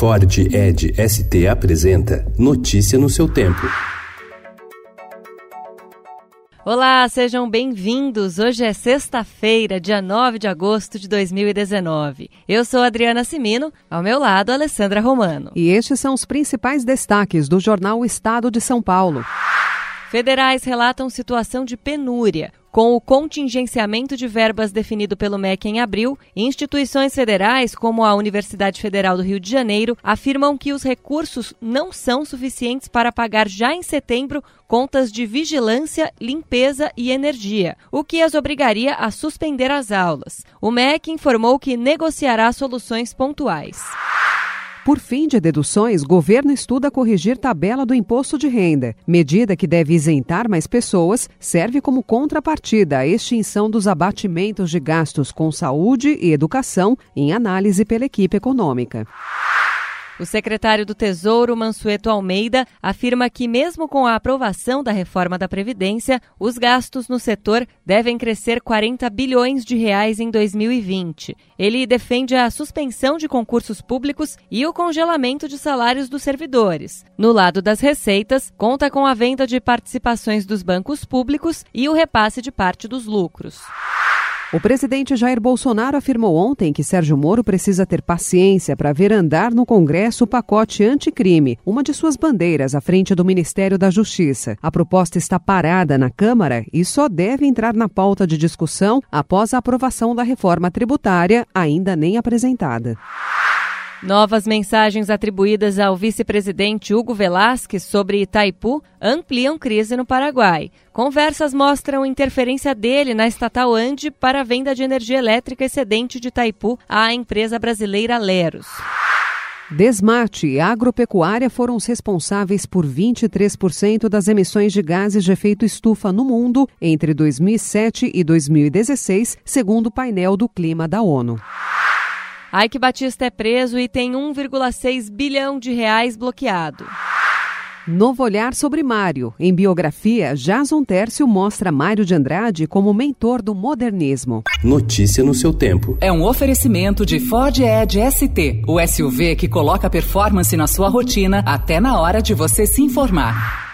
Ford Ed ST apresenta Notícia no seu tempo. Olá, sejam bem-vindos. Hoje é sexta-feira, dia 9 de agosto de 2019. Eu sou Adriana Simino, ao meu lado, Alessandra Romano. E estes são os principais destaques do jornal Estado de São Paulo. Federais relatam situação de penúria. Com o contingenciamento de verbas definido pelo MEC em abril, instituições federais, como a Universidade Federal do Rio de Janeiro, afirmam que os recursos não são suficientes para pagar já em setembro contas de vigilância, limpeza e energia, o que as obrigaria a suspender as aulas. O MEC informou que negociará soluções pontuais. Por fim de deduções, governo estuda corrigir tabela do imposto de renda. Medida que deve isentar mais pessoas, serve como contrapartida à extinção dos abatimentos de gastos com saúde e educação, em análise pela equipe econômica. O secretário do Tesouro, Mansueto Almeida, afirma que, mesmo com a aprovação da reforma da Previdência, os gastos no setor devem crescer 40 bilhões de reais em 2020. Ele defende a suspensão de concursos públicos e o congelamento de salários dos servidores. No lado das receitas, conta com a venda de participações dos bancos públicos e o repasse de parte dos lucros. O presidente Jair Bolsonaro afirmou ontem que Sérgio Moro precisa ter paciência para ver andar no Congresso o pacote anticrime, uma de suas bandeiras à frente do Ministério da Justiça. A proposta está parada na Câmara e só deve entrar na pauta de discussão após a aprovação da reforma tributária, ainda nem apresentada. Novas mensagens atribuídas ao vice-presidente Hugo Velasquez sobre Itaipu ampliam crise no Paraguai. Conversas mostram interferência dele na estatal Ande para a venda de energia elétrica excedente de Itaipu à empresa brasileira Leros. Desmate e agropecuária foram os responsáveis por 23% das emissões de gases de efeito estufa no mundo entre 2007 e 2016, segundo o painel do clima da ONU. Ike Batista é preso e tem 1,6 bilhão de reais bloqueado. Novo olhar sobre Mário. Em biografia, Jason Tércio mostra Mário de Andrade como mentor do modernismo. Notícia no seu tempo. É um oferecimento de Ford Edge ST, o SUV que coloca performance na sua rotina até na hora de você se informar.